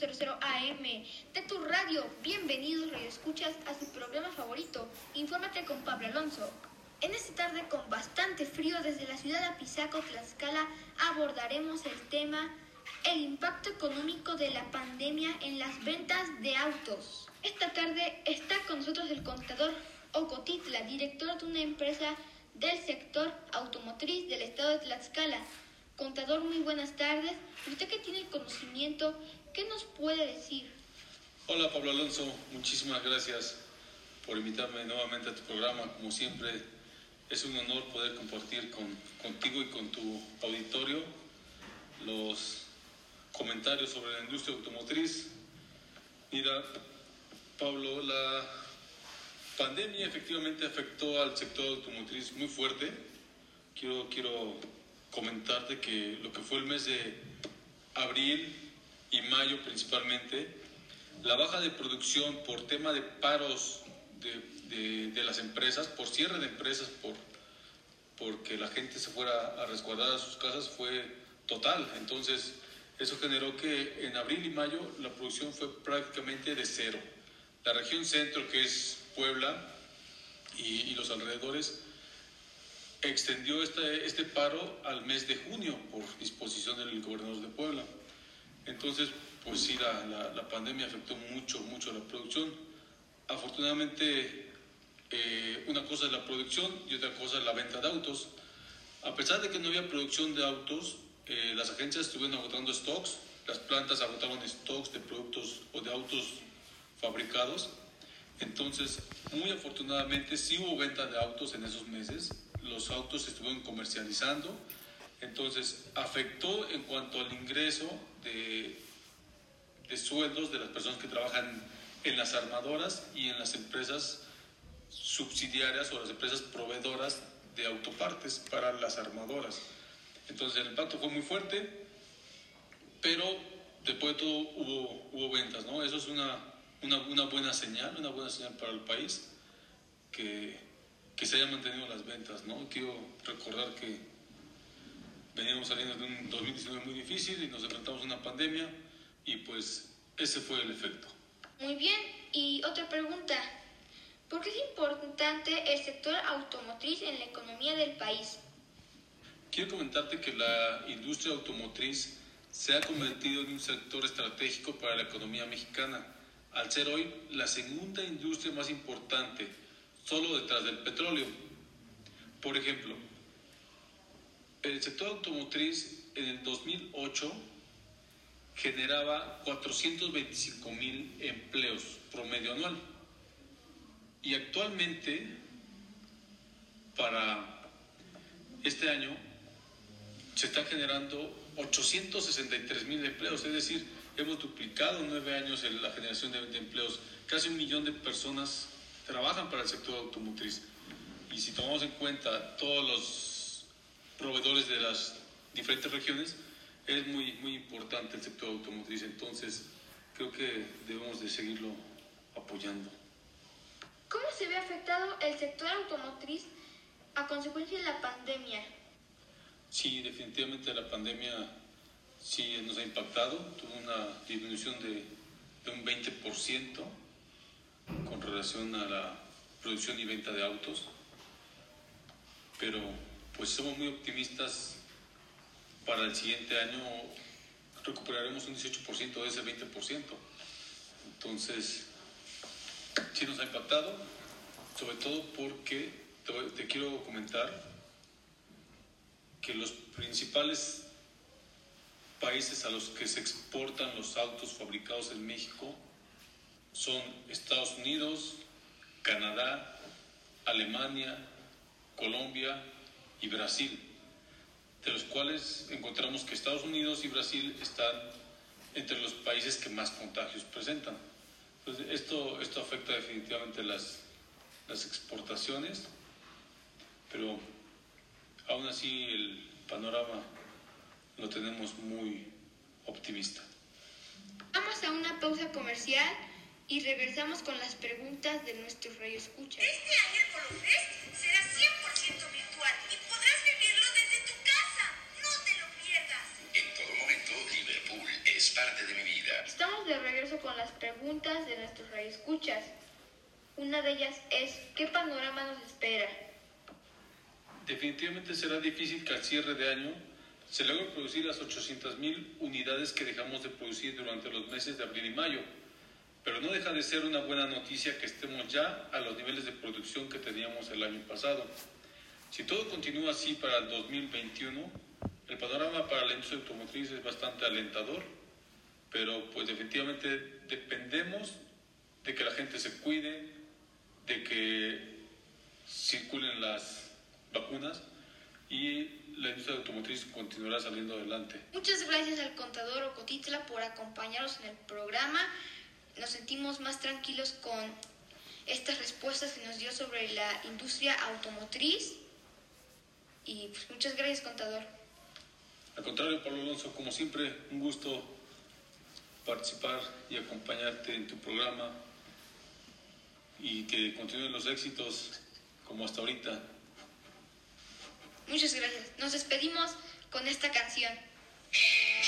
800 AM de tu radio. Bienvenidos, radio escuchas, a su programa favorito. Infórmate con Pablo Alonso. En esta tarde, con bastante frío, desde la ciudad de Apizaco, Tlaxcala, abordaremos el tema el impacto económico de la pandemia en las ventas de autos. Esta tarde está con nosotros el contador Ocotitla, director de una empresa del sector automotriz del estado de Tlaxcala. Contador, muy buenas tardes. Usted que tiene el conocimiento, ¿qué nos puede decir? Hola Pablo Alonso, muchísimas gracias por invitarme nuevamente a tu programa. Como siempre, es un honor poder compartir con, contigo y con tu auditorio los comentarios sobre la industria automotriz. Mira, Pablo, la pandemia efectivamente afectó al sector automotriz muy fuerte. Quiero, quiero comentarte que lo que fue el mes de abril y mayo principalmente, la baja de producción por tema de paros de, de, las empresas, por cierre de empresas, por, porque la gente se fuera a resguardar a sus casas, fue total. Entonces, eso generó que en abril y mayo la producción fue prácticamente de cero. La región centro, que es Puebla y, y los alrededores, extendió este, este paro al mes de junio por disposición del gobernador de Puebla. Entonces, pues sí, la, la, la pandemia afectó mucho, mucho la producción. Afortunadamente, eh, una cosa es la producción y otra cosa es la venta de autos. A pesar de que no había producción de autos, eh, las agencias estuvieron agotando stocks, las plantas agotaron stocks de productos o de autos fabricados. Entonces, muy afortunadamente sí hubo venta de autos en esos meses, los autos se estuvieron comercializando, entonces afectó en cuanto al ingreso de, de sueldos de las personas que trabajan en las armadoras y en las empresas subsidiarias o las empresas proveedoras de autopartes para las armadoras. Entonces el impacto fue muy fuerte, pero después de todo hubo, hubo ventas, ¿no? Eso es una, una, una buena señal, una buena señal para el país, que, que se hayan mantenido las ventas, ¿no? Quiero recordar que veníamos saliendo de un 2019 muy difícil y nos enfrentamos a una pandemia y pues ese fue el efecto. Muy bien, y otra pregunta. ¿Por qué es importante el sector automotriz en la economía del país? Quiero comentarte que la industria automotriz se ha convertido en un sector estratégico para la economía mexicana, al ser hoy la segunda industria más importante, solo detrás del petróleo. Por ejemplo, el sector automotriz en el 2008 generaba 425 mil empleos promedio anual. Y actualmente, para este año, se está generando 863 mil empleos, es decir, hemos duplicado en nueve años la generación de, de, empleos. Casi un millón de personas trabajan para el sector automotriz. Y si tomamos en cuenta todos los proveedores de las diferentes regiones, es muy, muy importante el sector automotriz. Entonces, creo que debemos de seguirlo apoyando. ¿Cómo se ve afectado el sector automotriz a consecuencia de la pandemia? Sí, definitivamente la pandemia sí nos ha impactado. Tuvo una disminución de, de un 20% con relación a la producción y venta de autos. Pero pues somos muy optimistas para el siguiente año recuperaremos un 18% de ese 20%. Entonces, sí nos ha impactado, sobre todo porque te, te quiero comentar que los principales países a los que se exportan los autos fabricados en México son Estados Unidos, Canadá, Alemania, Colombia y Brasil, de los cuales encontramos que Estados Unidos y Brasil están entre los países que más contagios presentan. Entonces, esto, esto afecta definitivamente las, las exportaciones, pero aún así el panorama lo tenemos muy optimista. Vamos a una pausa comercial y regresamos con las preguntas de nuestros radioescuchas. Este año el Polofest nuestros radioescuchas. Una de ellas es, ¿qué panorama nos espera? Definitivamente será difícil que al cierre de año se logre producir las 800.000 unidades que dejamos de producir durante los meses de abril y mayo. Pero no deja de ser una buena noticia que estemos ya a los niveles de producción que teníamos el año pasado. Si todo continúa así para el 2021, el panorama para la industria automotriz es bastante alentador, pero pues definitivamente dependemos de que la gente se cuide, de que circulen las vacunas y la industria automotriz continuará saliendo adelante. Muchas gracias al contador Ocotitla por acompañarnos en el programa. Nos sentimos más tranquilos con estas respuestas que nos dio sobre la industria automotriz. Y pues muchas gracias, contador. Al contrario, Pablo Alonso, como siempre, un gusto participar y acompañarte en tu programa y que continúen los éxitos como hasta ahorita. Muchas gracias. Nos despedimos con esta canción. ¡Viva